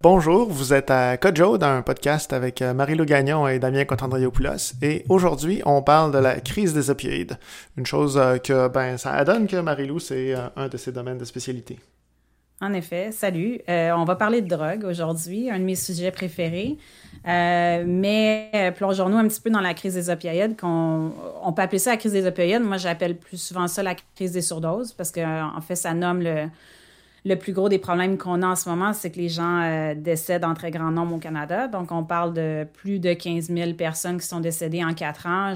Bonjour, vous êtes à Cojo dans un podcast avec euh, Marie-Lou Gagnon et Damien Cotandriopoulos et aujourd'hui on parle de la crise des opioïdes, une chose euh, que ben ça adonne que Marie-Lou c'est euh, un de ses domaines de spécialité. En effet, salut. on va parler de drogue aujourd'hui, un de mes sujets préférés. mais plongeons-nous un petit peu dans la crise des opioïdes. On peut appeler ça la crise des opioïdes. Moi, j'appelle plus souvent ça la crise des surdoses parce qu'en fait, ça nomme le, plus gros des problèmes qu'on a en ce moment, c'est que les gens euh, décèdent en très grand nombre au Canada. Donc, on parle de plus de 15 000 personnes qui sont décédées en quatre ans.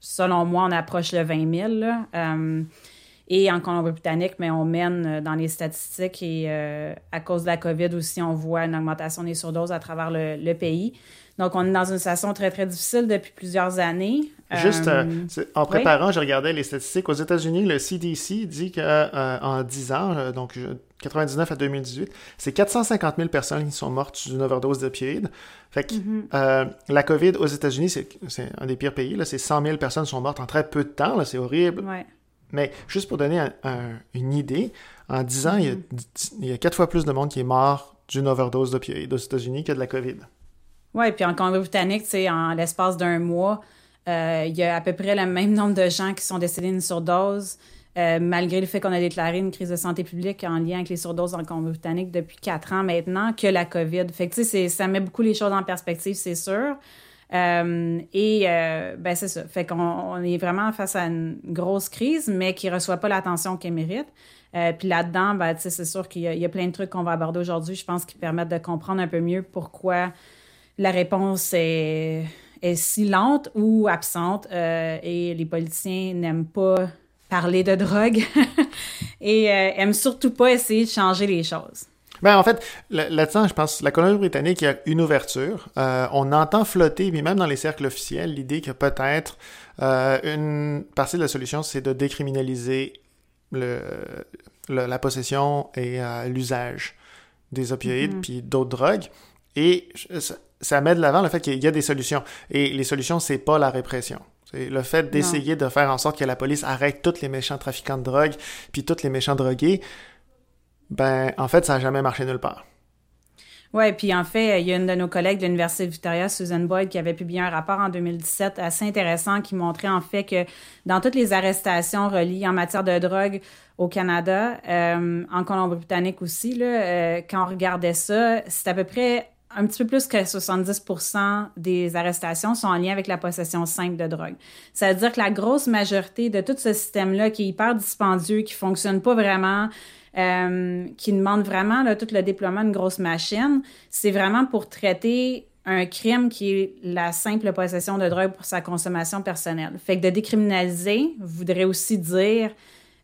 selon moi, on approche le 20 000. Euh, et en Colombie-Britannique, mais on mène euh, dans les statistiques et à cause de la COVID aussi, on voit une augmentation des surdoses à travers le, pays. Donc, on est dans une situation très, très difficile depuis plusieurs années. Juste en préparant, je regardais les statistiques. Aux États-Unis, le CDC dit qu'en 10 ans, donc 99 à 2018, c'est 450 000 personnes qui sont mortes d'une overdose d'opioïdes. Fait que euh, la COVID aux États-Unis, c'est un des pires pays. C'est 100 000 personnes qui sont mortes en très peu de temps. C'est horrible. Mais juste pour donner une idée, en 10 ans, mm-hmm. il, y a, quatre fois plus de monde qui est mort d'une overdose d'opioïdes aux États-Unis que de la COVID. Oui, puis en Colombie-Britannique, en l'espace d'un mois, euh, il y a à peu près le même nombre de gens qui sont décédés d'une surdose euh, malgré le fait qu'on a déclaré une crise de santé publique en lien avec les surdoses en Colombie-Britannique depuis quatre ans maintenant, que la COVID. Fait que, tu sais, ça met beaucoup les choses en perspective, c'est sûr. Euh, et euh, ben c'est ça. Fait qu'on est vraiment face à une grosse crise, mais qui reçoit pas l'attention qu'elle mérite. puis là-dedans, ben, c'est sûr qu'il y, a plein de trucs qu'on va aborder aujourd'hui, je pense, qui permettent de comprendre un peu mieux pourquoi la réponse est, est si lente ou absente et les politiciens n'aiment pas parler de drogue et euh, aime surtout pas essayer de changer les choses. Ben, en fait, là-dedans, je pense la Colombie-Britannique, il y a une ouverture. Euh, on entend flotter, mais même dans les cercles officiels, l'idée que peut-être euh, une partie de la solution, c'est de décriminaliser le, la possession et l'usage des opioïdes mm-hmm. puis d'autres drogues. Et ça, ça met de l'avant le fait qu'il y a des solutions. Et les solutions, c'est pas la répression. C'est le fait d'essayer de faire en sorte que la police arrête tous les méchants trafiquants de drogue, puis tous les méchants drogués, ben, en fait, ça n'a jamais marché nulle part. Oui, puis en fait, il y a une de nos collègues de l'Université Victoria, Susan Boyd, qui avait publié un rapport en 2017 assez intéressant qui montrait en fait que dans toutes les arrestations reliées en matière de drogue au Canada, euh, en Colombie-Britannique aussi, euh, quand on regardait ça, c'est à peu près un petit peu plus que 70 des arrestations sont en lien avec la possession simple de drogue. Ça veut dire que la grosse majorité de tout ce système-là qui est hyper dispendieux, qui fonctionne pas vraiment, euh, qui demande vraiment tout le déploiement d'une grosse machine, c'est vraiment pour traiter un crime qui est la simple possession de drogue pour sa consommation personnelle. Fait que de décriminaliser voudrait aussi dire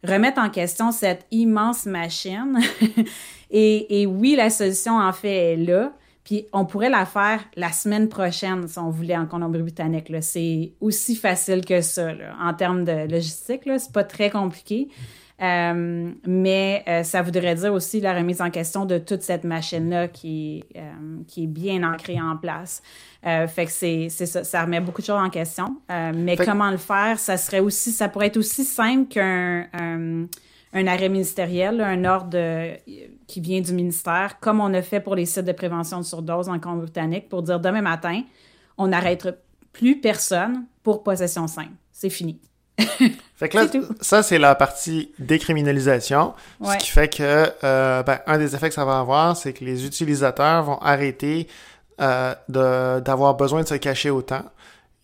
remettre en question cette immense machine. et oui, la solution en fait est là, puis on pourrait la faire la semaine prochaine si on voulait en Colombie-Britannique. C'est aussi facile que ça en termes de logistique. C'est pas très compliqué. Euh, mais euh, ça voudrait dire aussi la remise en question de toute cette machine-là qui, euh, qui est bien ancrée en place. fait que c'est ça, ça remet beaucoup de choses en question. mais comment le faire, ça serait aussi, ça pourrait être aussi simple qu'un un arrêt ministériel, un ordre qui vient du ministère, comme on a fait pour les sites de prévention de surdose en Colombie-Britannique, pour dire demain matin, on n'arrête plus personne pour possession simple. C'est fini. fait que là, ça, c'est la partie décriminalisation. Ce qui fait que, euh, ben, un des effets que ça va avoir, c'est que les utilisateurs vont arrêter euh, d'avoir besoin de se cacher autant.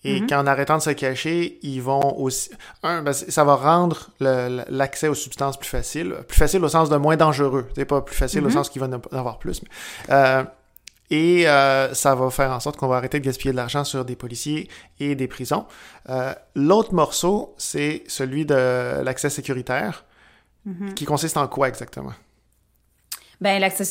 Et mm-hmm. qu'en arrêtant de se cacher, ils vont aussi... Un, ben, ça va rendre l'accès aux substances plus facile. Plus facile au sens de moins dangereux. C'est pas plus facile au mm-hmm. sens qu'il va en avoir plus. Euh, et euh, ça va faire en sorte qu'on va arrêter de gaspiller de l'argent sur des policiers et des prisons. Euh, l'autre morceau, c'est celui de l'accès sécuritaire, mm-hmm. qui consiste en quoi exactement? Ben l'accès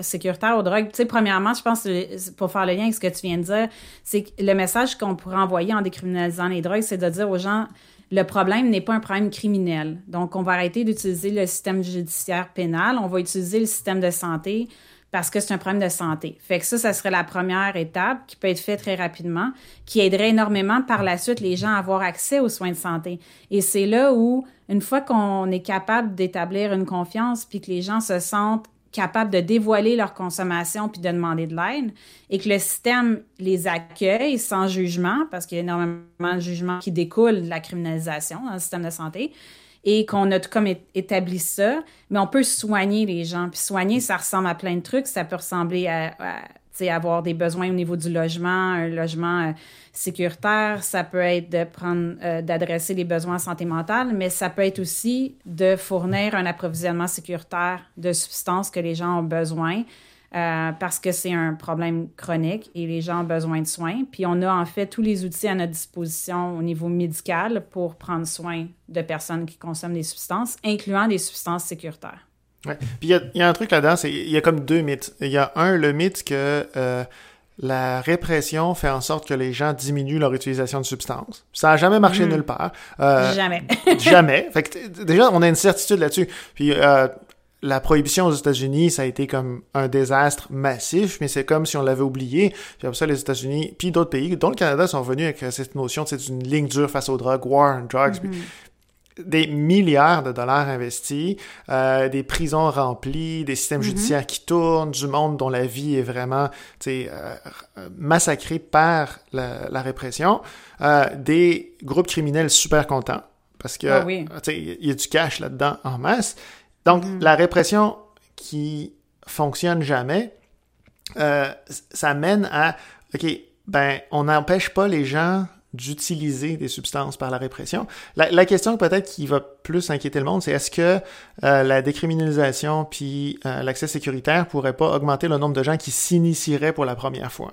sécuritaire, aux drogues, tu sais, premièrement, je pense, pour faire le lien avec ce que tu viens de dire, c'est que le message qu'on pourrait envoyer en décriminalisant les drogues, c'est de dire aux gens, le problème n'est pas un problème criminel. Donc, on va arrêter d'utiliser le système judiciaire pénal, on va utiliser le système de santé parce que c'est un problème de santé. Fait que ça, ça serait la première étape qui peut être faite très rapidement, qui aiderait énormément par la suite les gens à avoir accès aux soins de santé. Et c'est là où, une fois qu'on est capable d'établir une confiance, puis que les gens se sentent capables de dévoiler leur consommation puis de demander de l'aide et que le système les accueille sans jugement, parce qu'il y a énormément de jugements qui découlent de la criminalisation dans le système de santé, et qu'on a tout comme établi ça, mais on peut soigner les gens. Puis soigner, ça ressemble à plein de trucs. Ça peut ressembler à, avoir des besoins au niveau du logement, un logement euh, sécuritaire. Ça peut être de prendre, euh, d'adresser les besoins en santé mentale, mais ça peut être aussi de fournir un approvisionnement sécuritaire de substances que les gens ont besoin. Euh, parce que c'est un problème chronique et les gens ont besoin de soins. Puis on a en fait tous les outils à notre disposition au niveau médical pour prendre soin de personnes qui consomment des substances, incluant des substances sécuritaires. Ouais. Puis il y, a un truc là-dedans, c'est il y a comme deux mythes. Il y a un, le mythe que euh, la répression fait en sorte que les gens diminuent leur utilisation de substances. Ça n'a jamais marché mm-hmm. nulle part. Euh, jamais. jamais. Fait que déjà, on a une certitude là-dessus. Puis euh, la prohibition aux États-Unis, ça a été comme un désastre massif, mais c'est comme si on l'avait oublié. Puis après ça, les États-Unis, puis d'autres pays, dont le Canada, sont venus avec cette notion, c'est une ligne dure face aux drogues, war on drugs. Mm-hmm. Des milliards de dollars investis, euh, des prisons remplies, des systèmes mm-hmm. judiciaires qui tournent, du monde dont la vie est vraiment euh, massacrée par la, répression, euh, des groupes criminels super contents parce que ah il y a du cash là-dedans en masse. Donc, mm. la répression qui fonctionne jamais, euh, ça mène à, OK, ben, on n'empêche pas les gens d'utiliser des substances par la répression. La, question peut-être qui va plus inquiéter le monde, c'est est-ce que euh, la décriminalisation puis euh, l'accès sécuritaire pourrait pas augmenter le nombre de gens qui s'initieraient pour la première fois?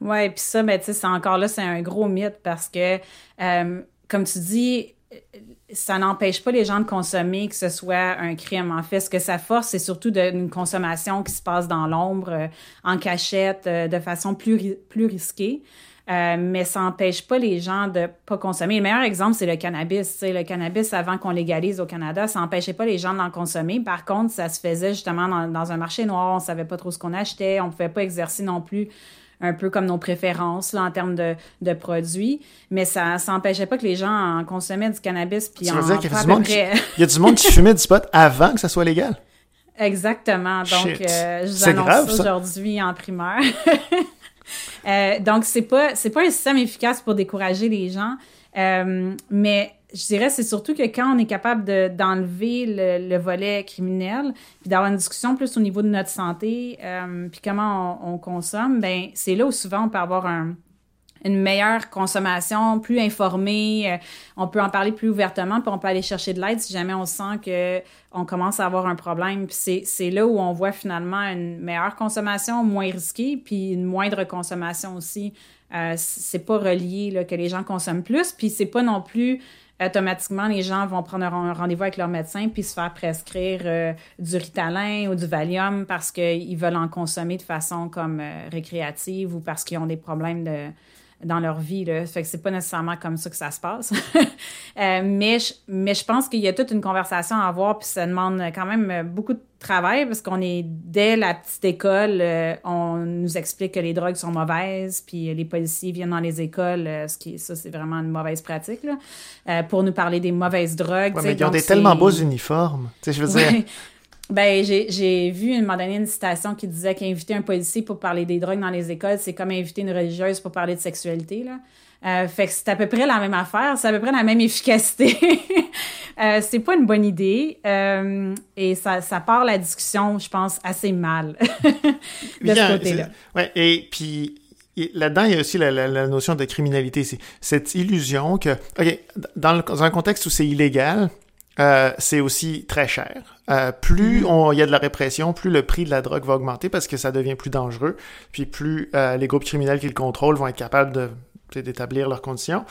Oui, puis ça, ben, tu sais, encore là, c'est un gros mythe parce que, comme tu dis, ça n'empêche pas les gens de consommer que ce soit un crime. En fait, ce que ça force, c'est surtout une consommation qui se passe dans l'ombre, euh, en cachette, euh, de façon plus, plus risquée. Euh, mais ça n'empêche pas les gens de pas consommer. Le meilleur exemple, c'est le cannabis. le cannabis, avant qu'on légalise au Canada, ça n'empêchait pas les gens d'en consommer. Par contre, ça se faisait justement dans, dans un marché noir. On savait pas trop ce qu'on achetait. On pouvait pas exercer non plus un peu comme nos préférences là, en termes de, de produits, mais ça n'empêchait pas que les gens en consommaient du cannabis. Puis en dire qu'il y, a du monde qui, il y a du monde qui fumait du pot avant que ça soit légal? Exactement. Donc, euh, je vous annonce ça aujourd'hui en primeur. euh, donc, c'est pas, c'est pas un système efficace pour décourager les gens, euh, mais je dirais c'est surtout que quand on est capable d'enlever le, volet criminel, puis d'avoir une discussion plus au niveau de notre santé, euh, puis comment on, consomme, ben c'est là où souvent on peut avoir une meilleure consommation, plus informée, euh, on peut en parler plus ouvertement, puis on peut aller chercher de l'aide si jamais on sent que on commence à avoir un problème. Puis c'est là où on voit finalement une meilleure consommation, moins risquée, puis une moindre consommation aussi. Euh, c'est pas relié là, que les gens consomment plus, puis c'est pas non plus automatiquement, les gens vont prendre un rendez-vous avec leur médecin puis se faire prescrire euh, du Ritalin ou du Valium parce qu'ils veulent en consommer de façon comme euh, récréative ou parce qu'ils ont des problèmes de, dans leur vie. Là. Fait que c'est pas nécessairement comme ça que ça se passe. Euh, mais, je, mais je pense qu'il y a toute une conversation à avoir, puis ça demande quand même beaucoup de travail parce qu'on est dès la petite école, euh, on nous explique que les drogues sont mauvaises, puis les policiers viennent dans les écoles, euh, ce qui ça c'est vraiment une mauvaise pratique là, pour nous parler des mauvaises drogues. mais ils ont des tellement beaux uniformes, tu sais, je veux dire. Ben, j'ai vu à un moment donné une citation qui disait qu'inviter un policier pour parler des drogues dans les écoles, c'est comme inviter une religieuse pour parler de sexualité. Là. Euh, fait que c'est à peu près la même affaire, c'est à peu près la même efficacité. euh, c'est pas une bonne idée euh, et ça, ça part la discussion, je pense, assez mal de ce côté-là. Ouais, et puis là-dedans, il y a aussi la, notion de criminalité. C'est cette illusion que, OK, dans, dans un contexte où c'est illégal, euh, c'est aussi très cher. Euh, plus mm-hmm. il y a de la répression, plus le prix de la drogue va augmenter parce que ça devient plus dangereux. Puis plus euh, les groupes criminels qui le contrôlent vont être capables d'établir leurs conditions.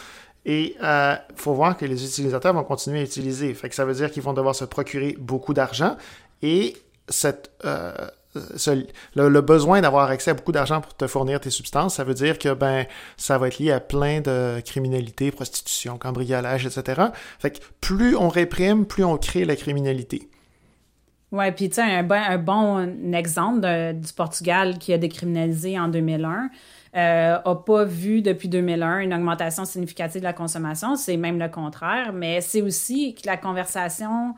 Et il faut voir que les utilisateurs vont continuer à utiliser. Fait que ça veut dire qu'ils vont devoir se procurer beaucoup d'argent. Et cette le, besoin d'avoir accès à beaucoup d'argent pour te fournir tes substances, ça veut dire que ben ça va être lié à plein de criminalité, prostitution, cambriolage, etc. Fait que plus on réprime, plus on crée la criminalité. Oui, puis tu sais, un, bon, exemple du Portugal qui a décriminalisé en 2001 euh, a pas vu depuis 2001 une augmentation significative de la consommation. C'est même le contraire, mais c'est aussi que la conversation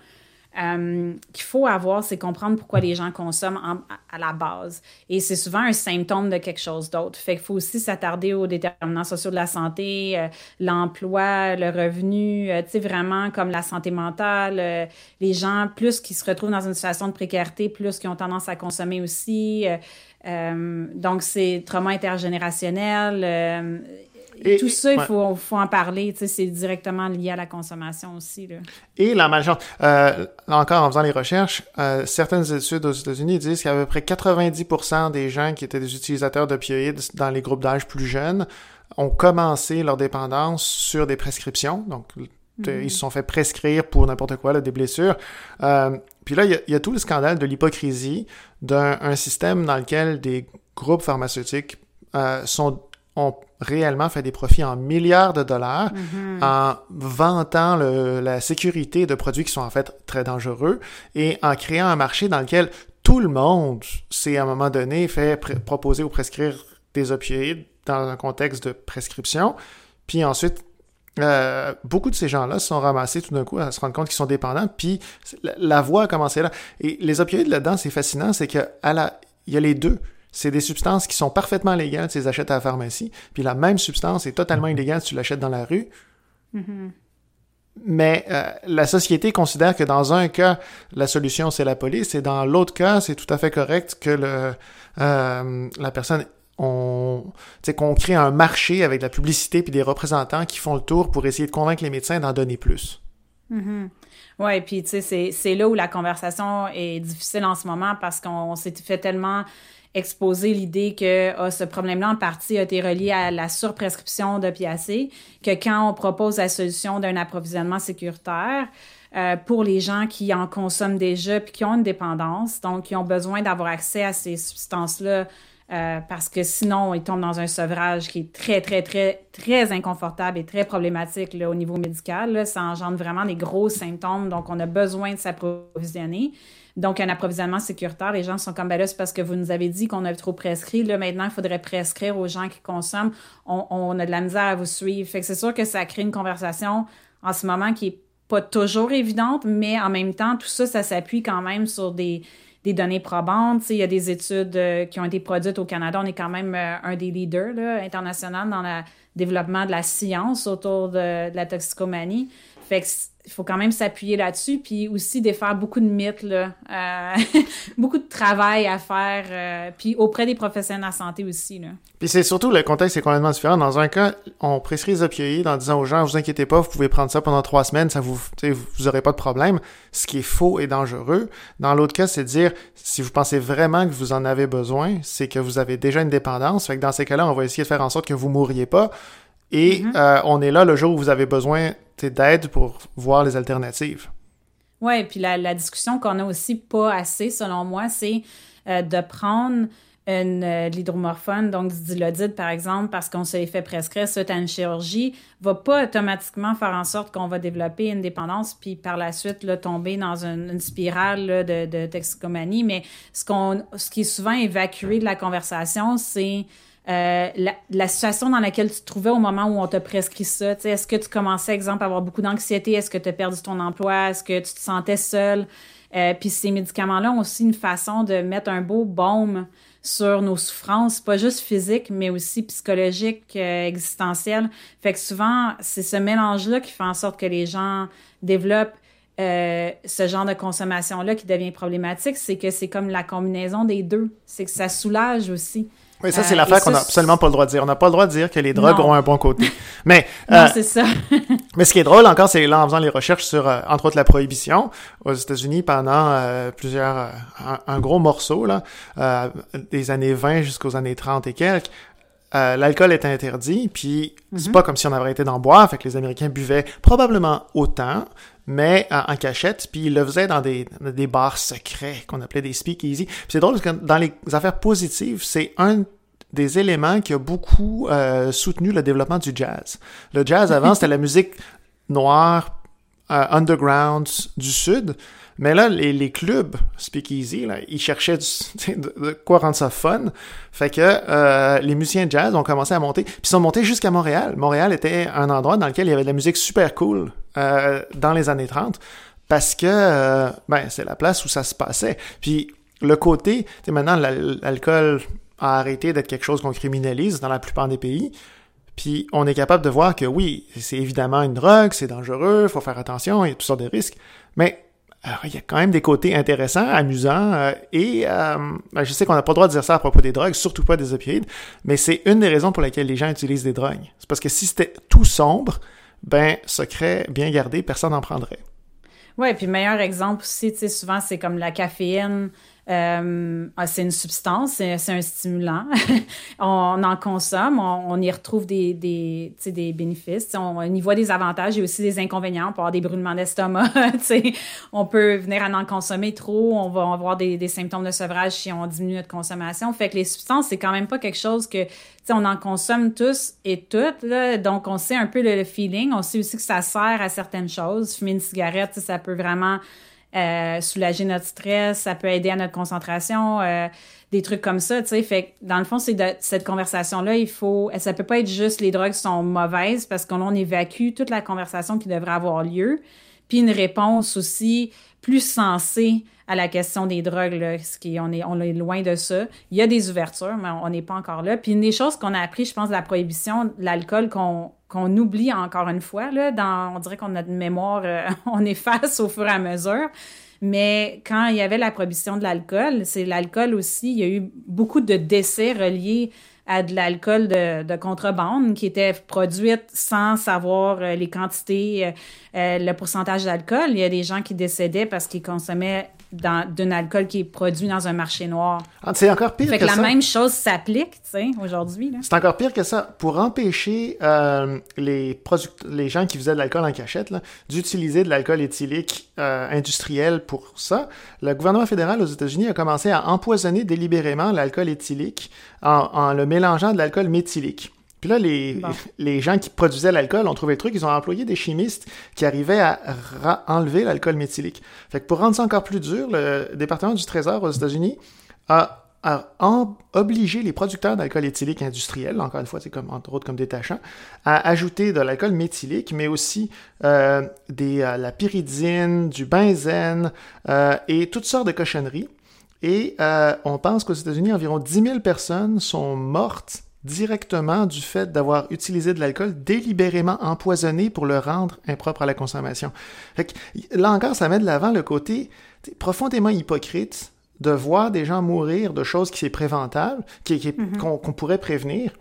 euh, qu'il faut avoir, c'est comprendre pourquoi les gens consomment à la base. Et c'est souvent un symptôme de quelque chose d'autre. Fait qu'il faut aussi s'attarder aux déterminants sociaux de la santé, euh, l'emploi, le revenu, euh, tu sais, vraiment comme la santé mentale. les gens, plus qui se retrouvent dans une situation de précarité, plus qui ont tendance à consommer aussi. donc, c'est trauma intergénérationnel et, tout ça, il faut, faut, en parler. C'est directement lié à la consommation aussi. Là. Et la malchance. Euh, encore en faisant les recherches, euh, certaines études aux États-Unis disent qu'à peu près 90% des gens qui étaient des utilisateurs d'opioïdes dans les groupes d'âge plus jeunes ont commencé leur dépendance sur des prescriptions. Donc, mm-hmm. ils se sont fait prescrire pour n'importe quoi, là, des blessures. Euh, puis là, il y, y, a tout le scandale de l'hypocrisie d'un système dans lequel des groupes pharmaceutiques euh, sont ont réellement fait des profits en milliards de dollars mm-hmm. en vantant le, la sécurité de produits qui sont en fait très dangereux et en créant un marché dans lequel tout le monde s'est à un moment donné fait proposer ou prescrire des opioïdes dans un contexte de prescription. Puis ensuite, euh, beaucoup de ces gens-là se sont ramassés tout d'un coup à se rendre compte qu'ils sont dépendants, puis la, la voie a commencé là. Et les opioïdes là-dedans, c'est fascinant, c'est que à la, il y a les deux c'est des substances qui sont parfaitement légales, tu les achètes à la pharmacie, puis la même substance est totalement illégale si tu l'achètes dans la rue. Mm-hmm. Mais euh, la société considère que dans un cas, la solution c'est la police, et dans l'autre cas, c'est tout à fait correct que le, euh, la personne on qu'on crée un marché avec la publicité puis des représentants qui font le tour pour essayer de convaincre les médecins d'en donner plus. Mm-hmm. Oui, puis tu sais, c'est là où la conversation est difficile en ce moment parce qu'on s'est fait tellement exposer l'idée que ah, ce problème-là, en partie, a été relié à la surprescription d'opiacés, que quand on propose la solution d'un approvisionnement sécuritaire, euh, pour les gens qui en consomment déjà puis qui ont une dépendance, donc qui ont besoin d'avoir accès à ces substances-là euh, parce que sinon, ils tombent dans un sevrage qui est très, très, très, très inconfortable et très problématique là, au niveau médical. Ça engendre vraiment des gros symptômes, donc on a besoin de s'approvisionner. Donc, un approvisionnement sécuritaire, les gens sont comme, ben là, c'est parce que vous nous avez dit qu'on a trop prescrit. Là, maintenant, il faudrait prescrire aux gens qui consomment. On, a de la misère à vous suivre. Fait que c'est sûr que ça crée une conversation en ce moment qui est pas toujours évidente, mais en même temps, tout ça, ça s'appuie quand même sur des, des données probantes. il y a des études euh, qui ont été produites au Canada. On est quand même euh, un des leaders là, internationaux dans le développement de la science autour de, de la toxicomanie. Fait que il faut quand même s'appuyer là-dessus, puis aussi défaire beaucoup de mythes, là. Euh, beaucoup de travail à faire, euh, puis auprès des professionnels de la santé aussi. Là. Puis c'est surtout le contexte est complètement différent. Dans un cas, on prescrit les opioïdes en disant aux gens, vous inquiétez pas, vous pouvez prendre ça pendant trois semaines, ça vous, vous aurez pas de problème, ce qui est faux et dangereux. Dans l'autre cas, c'est de dire, si vous pensez vraiment que vous en avez besoin, c'est que vous avez déjà une dépendance. Fait que dans ces cas-là, on va essayer de faire en sorte que vous mourriez pas. Et mm-hmm. euh, on est là le jour où vous avez besoin d'aide pour voir les alternatives. Oui, puis la, discussion qu'on a aussi pas assez, selon moi, c'est euh, de prendre une, euh, l'hydromorphone, donc du dilodide, par exemple, parce qu'on se fait prescrire suite à une chirurgie, va pas automatiquement faire en sorte qu'on va développer une dépendance, puis par la suite tomber dans une, spirale de, de toxicomanie. Mais ce, qu'on, ce qui est souvent évacué de la conversation, c'est euh, la, situation dans laquelle tu te trouvais au moment où on t'a prescrit ça. Est-ce que tu commençais, exemple, à avoir beaucoup d'anxiété? Est-ce que tu as perdu ton emploi? Est-ce que tu te sentais seul? Euh, puis ces médicaments-là ont aussi une façon de mettre un beau baume sur nos souffrances, pas juste physiques, mais aussi psychologiques, euh, existentielles. Fait que souvent, c'est ce mélange-là qui fait en sorte que les gens développent euh, ce genre de consommation-là qui devient problématique, c'est que c'est comme la combinaison des deux. C'est que ça soulage aussi. Oui, ça, c'est euh, l'affaire qu'on n'a absolument pas le droit de dire. On n'a pas le droit de dire que les drogues ont un bon côté. Mais, non, euh, c'est ça. mais ce qui est drôle encore, c'est là, en faisant les recherches sur, euh, entre autres, la prohibition aux États-Unis pendant plusieurs, un, gros morceau, là, des années 20 jusqu'aux années 30 et quelques, l'alcool est interdit, puis c'est mhm. pas comme si on avait arrêté d'en boire, fait que les Américains buvaient probablement autant, mais en, cachette, puis ils le faisaient dans des, des bars secrets qu'on appelait des speakeasy. c'est drôle parce que dans les affaires positives, c'est un des éléments qui a beaucoup euh, soutenu le développement du jazz. Le jazz avant, c'était la musique noire underground du Sud. Mais là, les, les clubs speakeasy, là, ils cherchaient de, quoi rendre ça fun. Fait que euh, les musiciens de jazz ont commencé à monter. Puis ils sont montés jusqu'à Montréal. Montréal était un endroit dans lequel il y avait de la musique super cool euh, dans les années 30 parce que euh, ben, c'est la place où ça se passait. Puis le côté, tu maintenant, l'alcool a arrêté d'être quelque chose qu'on criminalise dans la plupart des pays. Puis on est capable de voir que oui, c'est évidemment une drogue, c'est dangereux, faut faire attention, il y a toutes sortes de risques. Mais il y a quand même des côtés intéressants, amusants, euh, et euh, ben, je sais qu'on n'a pas le droit de dire ça à propos des drogues, surtout pas des opioïdes, mais c'est une des raisons pour lesquelles les gens utilisent des drogues. C'est parce que si c'était tout sombre, ben, secret bien gardé, personne n'en prendrait. Ouais, puis meilleur exemple aussi, tu souvent c'est comme la caféine. Euh, ah, c'est une substance, c'est un stimulant. on, en consomme, on, y retrouve des, des, des bénéfices. On, y voit des avantages, a aussi des inconvénients. On peut avoir des brûlements d'estomac. on peut venir à en consommer trop. On va avoir des, symptômes de sevrage si on diminue notre consommation. Fait que les substances, c'est quand même pas quelque chose que on en consomme tous et toutes. Donc, on sait un peu le, feeling. On sait aussi que ça sert à certaines choses. Fumer une cigarette, ça peut vraiment euh, soulager notre stress, ça peut aider à notre concentration, euh, des trucs comme ça, tu sais. Fait dans le fond, c'est cette conversation-là, il faut, ça peut pas être juste les drogues sont mauvaises parce qu'on évacue toute la conversation qui devrait avoir lieu, puis une réponse aussi plus sensée à la question des drogues, là, ce qui on est on est loin de ça. Il y a des ouvertures, mais on n'est pas encore là. Puis une des choses qu'on a appris, je pense, de la prohibition de l'alcool qu'on qu'on oublie encore une fois. Là, dans, on dirait qu'on a une mémoire, euh, on efface au fur et à mesure. Mais quand il y avait la prohibition de l'alcool, c'est l'alcool aussi, il y a eu beaucoup de décès reliés à de l'alcool de, de, contrebande qui était produite sans savoir euh, les quantités, euh, le pourcentage d'alcool. Il y a des gens qui décédaient parce qu'ils consommaient d'un alcool qui est produit dans un marché noir. Ah, c'est encore pire fait que, que la même chose s'applique, tu sais, aujourd'hui. C'est encore pire que ça. Pour empêcher euh, les, les gens qui faisaient de l'alcool en cachette d'utiliser de l'alcool éthylique euh, industriel pour ça, le gouvernement fédéral aux États-Unis a commencé à empoisonner délibérément l'alcool éthylique en, en le mélangeant de l'alcool méthylique. Puis là, les, les gens qui produisaient l'alcool ont trouvé le truc, ils ont employé des chimistes qui arrivaient à enlever l'alcool méthylique. Fait que pour rendre ça encore plus dur, le département du Trésor aux États-Unis a, a obligé les producteurs d'alcool éthylique industriel, encore une fois, c'est comme entre autres comme détachant, à ajouter de l'alcool méthylique, mais aussi euh, des, euh, la pyridine, du benzène euh, et toutes sortes de cochonneries. Et euh, on pense qu'aux États-Unis, environ 10 000 personnes sont mortes directement du fait d'avoir utilisé de l'alcool délibérément empoisonné pour le rendre impropre à la consommation. là encore, ça met de l'avant le côté profondément hypocrite de voir des gens mourir de choses qui sont préventables, qui, mm-hmm. qu'on, pourrait prévenir,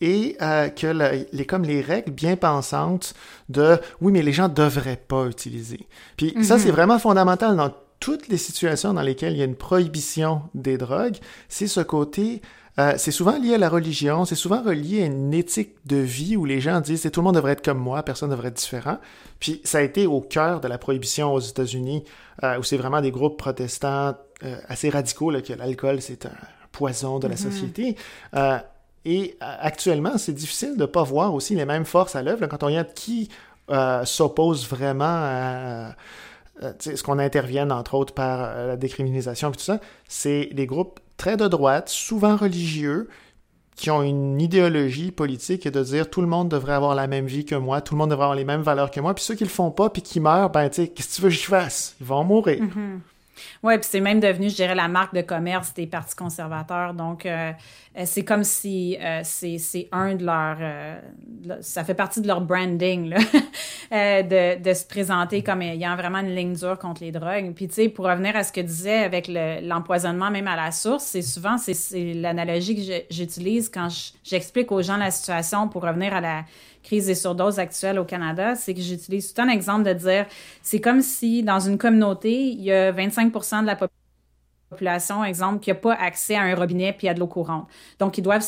et euh, que les comme les règles bien pensantes de oui mais les gens devraient pas utiliser. Puis ça c'est mm-hmm. vraiment fondamental dans toutes les situations dans lesquelles il y a une prohibition des drogues, c'est ce côté euh, c'est souvent lié à la religion, c'est souvent relié à une éthique de vie où les gens disent tout le monde devrait être comme moi, personne ne devrait être différent. Puis ça a été au cœur de la prohibition aux États-Unis, euh, où c'est vraiment des groupes protestants euh, assez radicaux, là, que l'alcool c'est un poison de la mm-hmm. société. et actuellement, c'est difficile de ne pas voir aussi les mêmes forces à l'œuvre quand on regarde qui s'oppose vraiment à ce qu'on intervienne, entre autres, par la décriminalisation et tout ça, c'est des groupes très de droite, souvent religieux, qui ont une idéologie politique et de dire tout le monde devrait avoir la même vie que moi, tout le monde devrait avoir les mêmes valeurs que moi, puis ceux qui le font pas puis qui meurent, ben tu sais, qu'est-ce que tu veux que je fasse? Ils vont mourir. Mm-hmm. Oui, puis c'est même devenu, je dirais, la marque de commerce des partis conservateurs. Donc, euh, euh, c'est comme si euh, c'est un de leurs... ça fait partie de leur branding, là, de, de, se présenter comme ayant vraiment une ligne dure contre les drogues. Puis, tu sais, pour revenir à ce que disait avec l'empoisonnement même à la source, c'est souvent, c'est l'analogie que j'utilise quand j'explique aux gens la situation pour revenir à la crise des surdoses actuelle au Canada, c'est que j'utilise tout un exemple de dire, c'est comme si dans une communauté, il y a 25% de la population, exemple, qui n'a pas accès à un robinet puis à de l'eau courante. Donc, ils doivent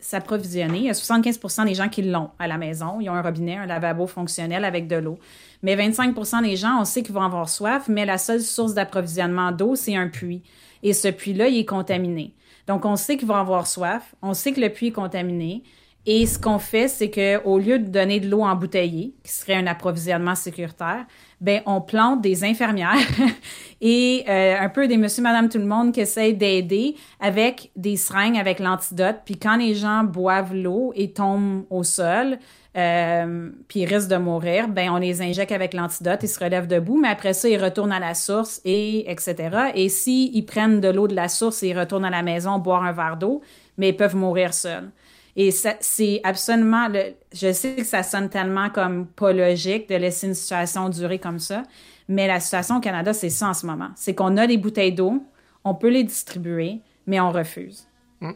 s'approvisionner. Il y a 75 des gens qui l'ont à la maison. Ils ont un robinet, un lavabo fonctionnel avec de l'eau. Mais 25% des gens, on sait qu'ils vont avoir soif, mais la seule source d'approvisionnement d'eau, c'est un puits. Et ce puits-là, il est contaminé. Donc, on sait qu'ils vont avoir soif. On sait que le puits est contaminé. Et ce qu'on fait, c'est qu'au lieu de donner de l'eau embouteillée, qui serait un approvisionnement sécuritaire, ben on plante des infirmières et euh, un peu des monsieur, madame, tout le monde qui essayent d'aider avec des seringues, avec l'antidote. Puis quand les gens boivent l'eau et tombent au sol, euh, puis ils risquent de mourir, ben on les injecte avec l'antidote, ils se relèvent debout, mais après ça, ils retournent à la source et etc. Et s'ils ils prennent de l'eau de la source et ils retournent à la maison boire un verre d'eau, mais ils peuvent mourir seuls. Et c'est absolument, je sais que ça sonne tellement comme pas logique de laisser une situation durer comme ça, mais la situation au Canada, c'est ça en ce moment. C'est qu'on a des bouteilles d'eau, on peut les distribuer, mais on refuse. Mm.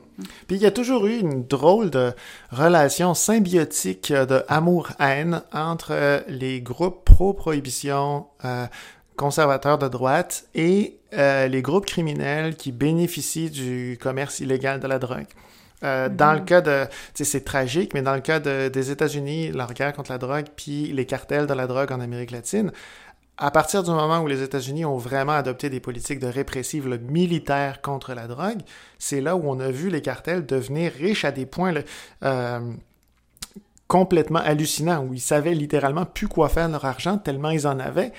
Puis il y a toujours eu une drôle de relation symbiotique de amour-haine entre euh, les groupes pro-prohibition, euh, conservateurs de droite et euh, les groupes criminels qui bénéficient du commerce illégal de la drogue. Euh, dans le mm-hmm. cas de, c'est tragique, mais dans le cas des États-Unis, la guerre contre la drogue, puis les cartels de la drogue en Amérique latine, à partir du moment où les États-Unis ont vraiment adopté des politiques de répressive militaire contre la drogue, c'est là où on a vu les cartels devenir riches à des points euh, complètement hallucinants, où ils savaient littéralement plus quoi faire de leur argent tellement ils en avaient.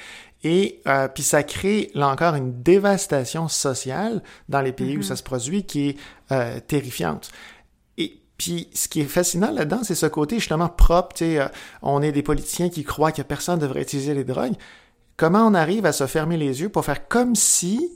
Et euh, puis ça crée là encore une dévastation sociale dans les pays où mm-hmm. ça se produit qui est euh, terrifiante. Et puis ce qui est fascinant là-dedans, c'est ce côté justement propre. Tu sais, euh, on est des politiciens qui croient que personne devrait utiliser les drogues. Comment on arrive à se fermer les yeux pour faire comme si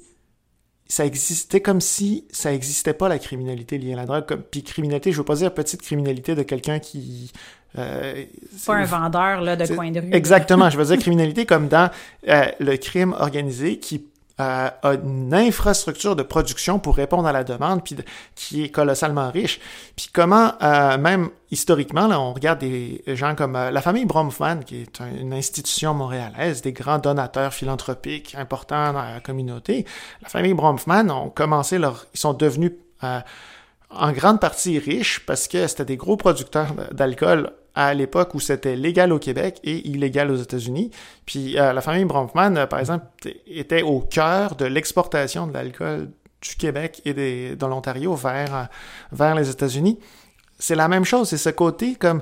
ça existait comme si ça existait pas la criminalité liée à la drogue. Comme, puis criminalité, je veux pas dire petite criminalité de quelqu'un qui euh, pas un vendeur là, de coin de rue. Exactement, je veux dire criminalité comme dans euh, le crime organisé qui euh, a une infrastructure de production pour répondre à la demande, puis qui est colossalement riche. Puis comment, euh, même historiquement, là, on regarde des gens comme la famille Bromfman, qui est une institution montréalaise, des grands donateurs philanthropiques importants dans la communauté. La famille Bromfman ont commencé leur... Ils sont devenus en grande partie riches parce que c'était des gros producteurs d'alcool à l'époque où c'était légal au Québec et illégal aux États-Unis. Puis euh, la famille Bronfman, euh, par exemple, était au cœur de l'exportation de l'alcool du Québec et de l'Ontario vers, euh, vers les États-Unis. C'est la même chose, c'est ce côté comme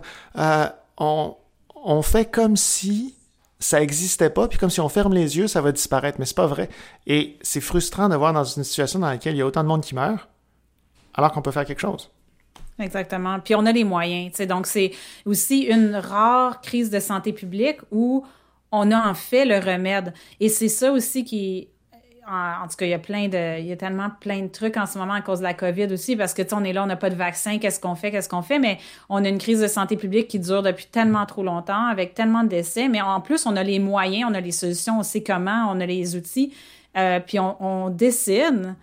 on, on fait comme si ça existait pas, puis comme si on ferme les yeux, ça va disparaître, mais c'est pas vrai. Et c'est frustrant de voir dans une situation dans laquelle il y a autant de monde qui meurt, alors qu'on peut faire quelque chose. Exactement. Puis on a les moyens. Donc, c'est aussi une rare crise de santé publique où on a en fait le remède. Et c'est ça aussi qui. En, tout cas, il y a plein de. Il y a tellement plein de trucs en ce moment à cause de la COVID aussi, parce que, tu on est là, on n'a pas de vaccin, qu'est-ce qu'on fait, qu'est-ce qu'on fait, mais on a une crise de santé publique qui dure depuis tellement trop longtemps, avec tellement de décès, mais en plus, on a les moyens, on a les solutions, on sait comment, on a les outils, euh, puis on, on décide,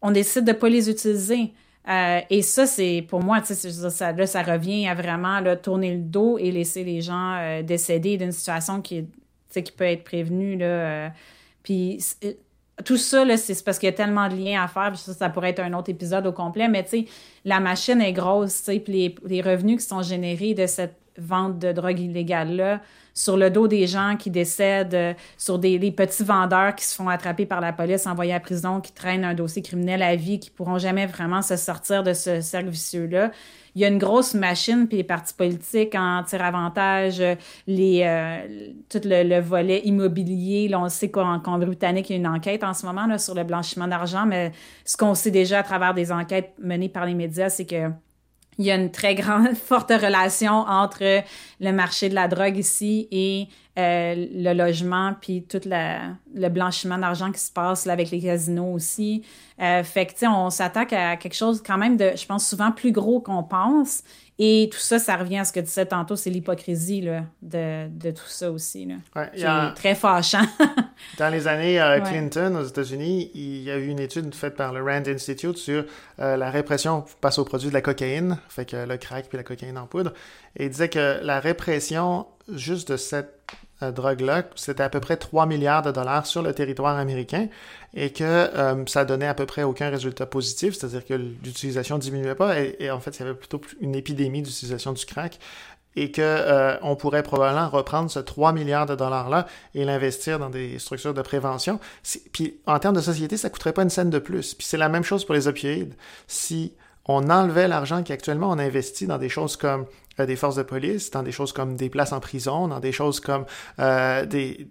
on décide de ne pas les utiliser. Euh, et ça, c'est pour moi, ça, là, ça revient à vraiment tourner le dos et laisser les gens euh, décéder d'une situation qui, qui peut être prévenue. Là, euh. puis tout ça, c'est parce qu'il y a tellement de liens à faire. Ça, ça, pourrait être un autre épisode au complet, mais la machine est grosse. Puis les, les revenus qui sont générés de cette vente de drogue illégale-là, sur le dos des gens qui décèdent, euh, sur des petits vendeurs qui se font attraper par la police, envoyés à prison, qui traînent un dossier criminel à vie, qui pourront jamais vraiment se sortir de ce cercle vicieux-là. Il y a une grosse machine, puis les partis politiques en tirent avantage, euh, les, euh, tout le, volet immobilier. On sait qu'en Colombie-Britannique, il y a une enquête en ce moment là, sur le blanchiment d'argent, mais ce qu'on sait déjà à travers des enquêtes menées par les médias, c'est que il y a une très grande, forte relation entre le marché de la drogue ici et euh, le logement, puis tout le blanchiment d'argent qui se passe là, avec les casinos aussi. Euh, fait que, tu sais, on s'attaque à quelque chose quand même de, je pense, souvent plus gros qu'on pense. Et tout ça, ça revient à ce que tu disais tantôt, c'est l'hypocrisie de, de, tout ça aussi. Là. Ouais, très fâchant. dans les années euh, Clinton aux États-Unis, il y a eu une étude faite par le Rand Institute sur euh, la répression face aux produits de la cocaïne, fait que le crack puis la cocaïne en poudre. Et il disait que la juste de cette euh, drogue-là, c'était à peu près 3 milliards de dollars sur le territoire américain et que euh, ça donnait à peu près aucun résultat positif, c'est-à-dire que l'utilisation diminuait pas et, en fait, il y avait plutôt une épidémie d'utilisation du crack et que euh, on pourrait probablement reprendre ce 3 milliards de dollars-là et l'investir dans des structures de prévention. Puis en termes de société, ça coûterait pas une scène de plus. Puis c'est la même chose pour les opioïdes. Si on enlevait l'argent qu'actuellement on investit dans des choses comme des forces de police, dans des choses comme des places en prison, dans des choses comme euh, des,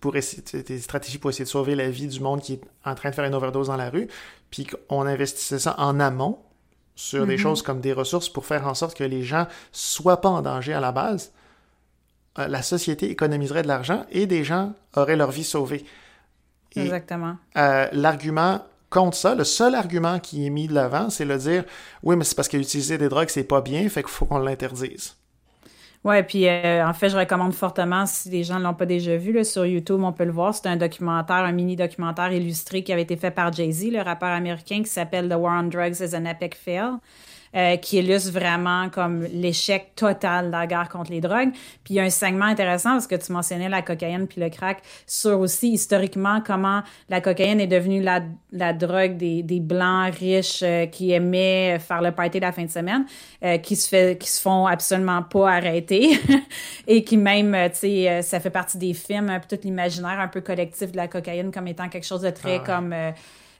pour essayer, des stratégies pour essayer de sauver la vie du monde qui est en train de faire une overdose dans la rue, puis qu'on investissait ça en amont sur des mm-hmm. choses comme des ressources pour faire en sorte que les gens soient pas en danger à la base, euh, la société économiserait de l'argent et des gens auraient leur vie sauvée. Exactement. Euh, l'argument contre ça, le seul argument qui est mis de l'avant, c'est le dire oui, mais c'est parce qu'utiliser des drogues, c'est pas bien, fait qu'il faut qu'on l'interdise. Ouais, puis euh, en fait, je recommande fortement, si les gens ne l'ont pas déjà vu, là, sur YouTube, on peut le voir. C'est un documentaire, un mini-documentaire illustré qui avait été fait par Jay-Z, le rappeur américain, qui s'appelle The War on Drugs is an Epic Fail. Euh, qui illustre vraiment comme l'échec total de la guerre contre les drogues. Puis il y a un segment intéressant parce que tu mentionnais la cocaïne puis le crack sur aussi historiquement comment la cocaïne est devenue la, la drogue des, des blancs riches euh, qui aimaient faire le party la fin de semaine, euh, qui se fait qui se font absolument pas arrêter et qui même tu sais ça fait partie des films un peu tout l'imaginaire un peu collectif de la cocaïne comme étant quelque chose de très ah comme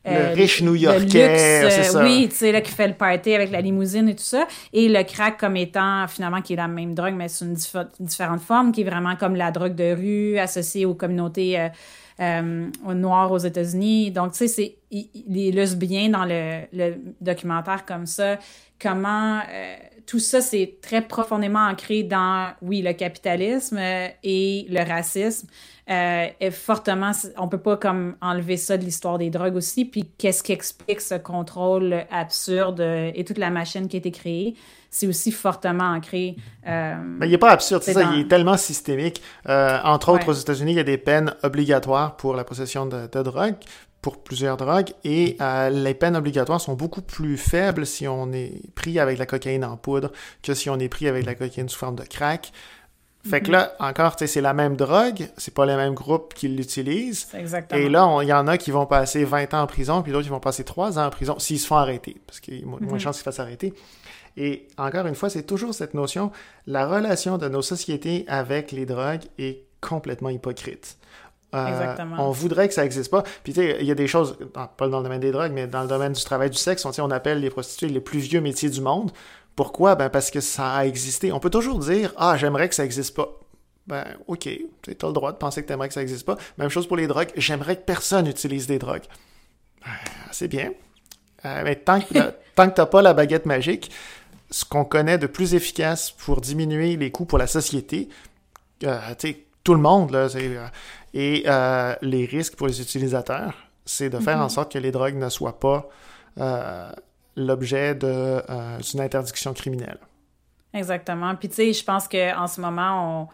le euh, riche new-yorkais, c'est ça. Oui, tu sais, là, qui fait le party avec la limousine et tout ça. Et le crack comme étant, finalement, qui est la même drogue, mais sous une différente forme, qui est vraiment comme la drogue de rue associée aux communautés euh, euh, noires aux États-Unis. Donc, tu sais, il, il, illustre bien dans le, documentaire comme ça comment tout ça, c'est très profondément ancré dans, oui, le capitalisme et le racisme euh, est fortement, on peut pas comme enlever ça de l'histoire des drogues aussi. Puis qu'est-ce qui explique ce contrôle absurde et toute la machine qui a été créée, c'est aussi fortement ancré. Euh, Mais il n'est pas absurde, c'est ça, il est tellement systémique. Euh, entre autres, aux États-Unis, il y a des peines obligatoires pour la possession de, de drogue pour plusieurs drogues et euh, les peines obligatoires sont beaucoup plus faibles si on est pris avec la cocaïne en poudre que si on est pris avec la cocaïne sous forme de crack. Fait que mhm. là, encore, tu sais, c'est la même drogue, c'est pas les mêmes groupes qui l'utilisent. Exactement. Et là, il y en a qui vont passer 20 ans en prison, puis d'autres qui vont passer 3 ans en prison s'ils se font arrêter, parce qu'il y a moins de mhm. chances qu'ils fassent arrêter. Et encore une fois, c'est toujours cette notion, la relation de nos sociétés avec les drogues est complètement hypocrite. Euh, on voudrait que ça n'existe pas. Puis tu sais, il y a des choses, pas dans le domaine des drogues, mais dans le domaine du travail du sexe, on, on appelle les prostituées les plus vieux métiers du monde. Pourquoi? Ben parce que ça a existé. On peut toujours dire Ah, j'aimerais que ça n'existe pas. Ben, ok, tu as le droit de penser que tu aimerais que ça n'existe pas. Même chose pour les drogues. J'aimerais que personne utilise des drogues. Ben, c'est bien. Euh, mais tant que, tu n'as pas la baguette magique, ce qu'on connaît de plus efficace pour diminuer les coûts pour la société, euh, tu sais, tout le monde, là, euh, et les risques pour les utilisateurs, c'est de faire en mm-hmm. sorte que les drogues ne soient pas l'objet euh, d'une interdiction criminelle. Exactement. Puis tu sais, je pense qu'en ce moment, on,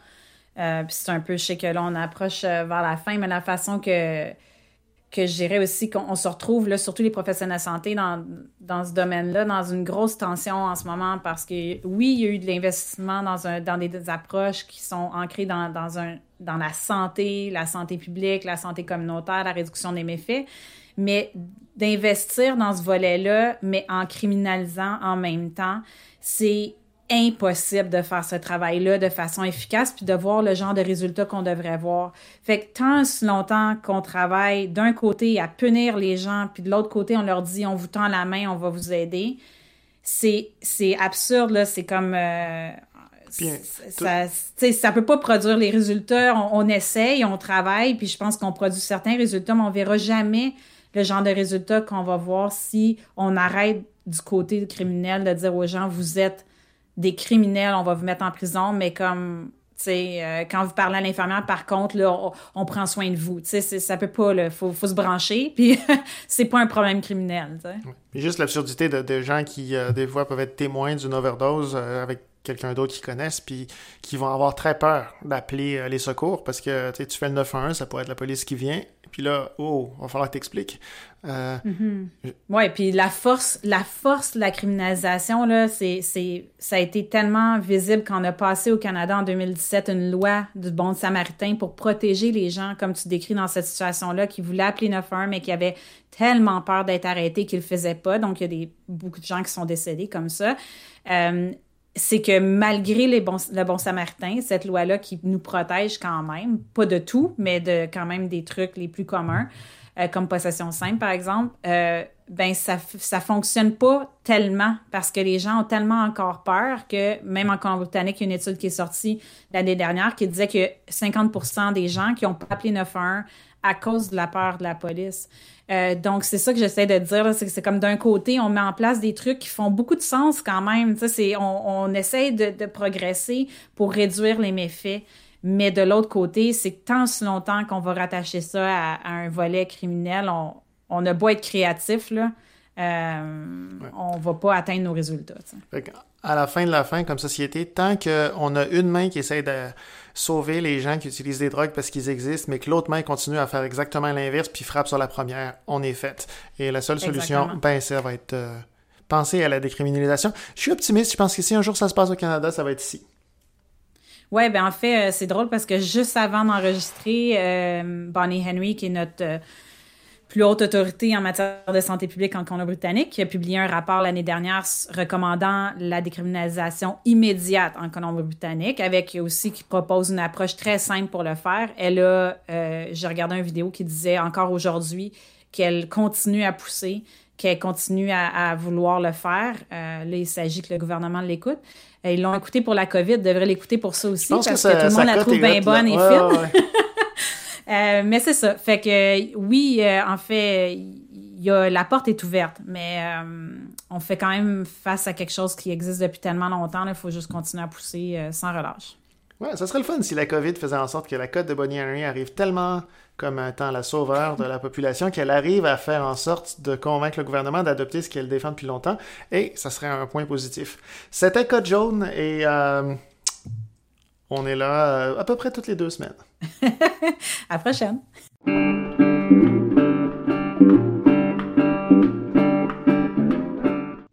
euh, puis c'est un peu, je sais que là, on approche euh, vers la fin, mais la façon que, que je dirais aussi qu'on se retrouve, là, surtout les professionnels de santé, dans, dans ce domaine-là, dans une grosse tension en ce moment parce que oui, il y a eu de l'investissement dans, dans des, approches qui sont ancrées dans, dans, un, dans la santé, la santé publique, la santé communautaire, la réduction des méfaits, mais d'investir dans ce volet-là, mais en criminalisant en même temps, c'est impossible de faire ce travail-là de façon efficace puis de voir le genre de résultats qu'on devrait voir. Fait que tant si longtemps qu'on travaille d'un côté à punir les gens puis de l'autre côté on leur dit on vous tend la main, on va vous aider, c'est absurde là, c'est comme euh, ça, ça peut pas produire les résultats. On, on, essaye, on travaille, puis je pense qu'on produit certains résultats, mais on verra jamais le genre de résultat qu'on va voir si on arrête du côté criminel de dire aux gens, vous êtes des criminels, on va vous mettre en prison, mais comme tu sais, euh, quand vous parlez à l'infirmière, par contre, là, on, prend soin de vous. Tu sais, ça peut pas, il faut, faut, se brancher, puis c'est pas un problème criminel. Juste l'absurdité de, gens qui, euh, des fois, peuvent être témoins d'une overdose euh, avec quelqu'un d'autre qu'ils connaissent, puis qui vont avoir très peur d'appeler les secours parce que tu fais le 911, ça pourrait être la police qui vient, puis là, oh, il va falloir que t'expliques. Euh. Ouais, puis la force, la force de la criminalisation, là, c'est, c'est, ça a été tellement visible qu'on a passé au Canada en 2017 une loi du bon samaritain pour protéger les gens, comme tu décris dans cette situation-là, qui voulaient appeler 911, mais qui avaient tellement peur d'être arrêtés qu'ils le faisaient pas. Donc, il y a des, beaucoup de gens qui sont décédés comme ça. Euh, c'est que malgré les bons, le bon samaritain, cette loi-là qui nous protège quand même, pas de tout, mais de quand même des trucs les plus communs, comme possession simple, par exemple, ben ça ça fonctionne pas tellement parce que les gens ont tellement encore peur que même en Colombie-Britannique, il y a une étude qui est sortie l'année dernière qui disait que 50% des gens qui ont pas appelé 911 à cause de la peur de la police. Euh, donc, c'est ça que j'essaie de dire, c'est que c'est comme d'un côté, on met en place des trucs qui font beaucoup de sens quand même. C'est, on, on essaie de, de, progresser pour réduire les méfaits. Mais de l'autre côté, c'est tant si longtemps qu'on va rattacher ça à, un volet criminel, on, on a beau être créatif, là, euh, on va pas atteindre nos résultats. À la fin de la fin, comme société, tant qu'on a une main qui essaie de sauver les gens qui utilisent des drogues parce qu'ils existent, mais que l'autre main continue à faire exactement l'inverse puis frappe sur la première, on est fait. Et la seule solution, ben, ça va être euh, penser à la décriminalisation. Je suis optimiste, je pense que si un jour ça se passe au Canada, ça va être ici. Ouais, ben en fait, euh, c'est drôle parce que juste avant d'enregistrer, Bonnie Henry, qui est notre plus haute autorité en matière de santé publique en Colombie-Britannique, qui a publié un rapport l'année dernière recommandant la décriminalisation immédiate en Colombie-Britannique, avec aussi qui propose une approche très simple pour le faire. Elle a, euh, j'ai regardé une vidéo qui disait encore aujourd'hui qu'elle continue à pousser, qu'elle continue à, vouloir le faire. Euh, là, il s'agit que le gouvernement l'écoute. Euh, ils l'ont écouté pour la COVID, devraient l'écouter pour ça aussi, parce que, tout le monde la trouve bien bonne et fine. Euh, mais c'est ça. Fait que oui, euh, en fait, la porte est ouverte, mais euh, on fait quand même face à quelque chose qui existe depuis tellement longtemps. Il faut juste continuer à pousser sans relâche. Ouais, ça serait le fun si la COVID faisait en sorte que la cote de Bonnie Henry arrive tellement comme étant la sauveur de la population qu'elle arrive à faire en sorte de convaincre le gouvernement d'adopter ce qu'elle défend depuis longtemps. Et ça serait un point positif. C'était Code jaune et on est là à peu près toutes les deux semaines. à la prochaine.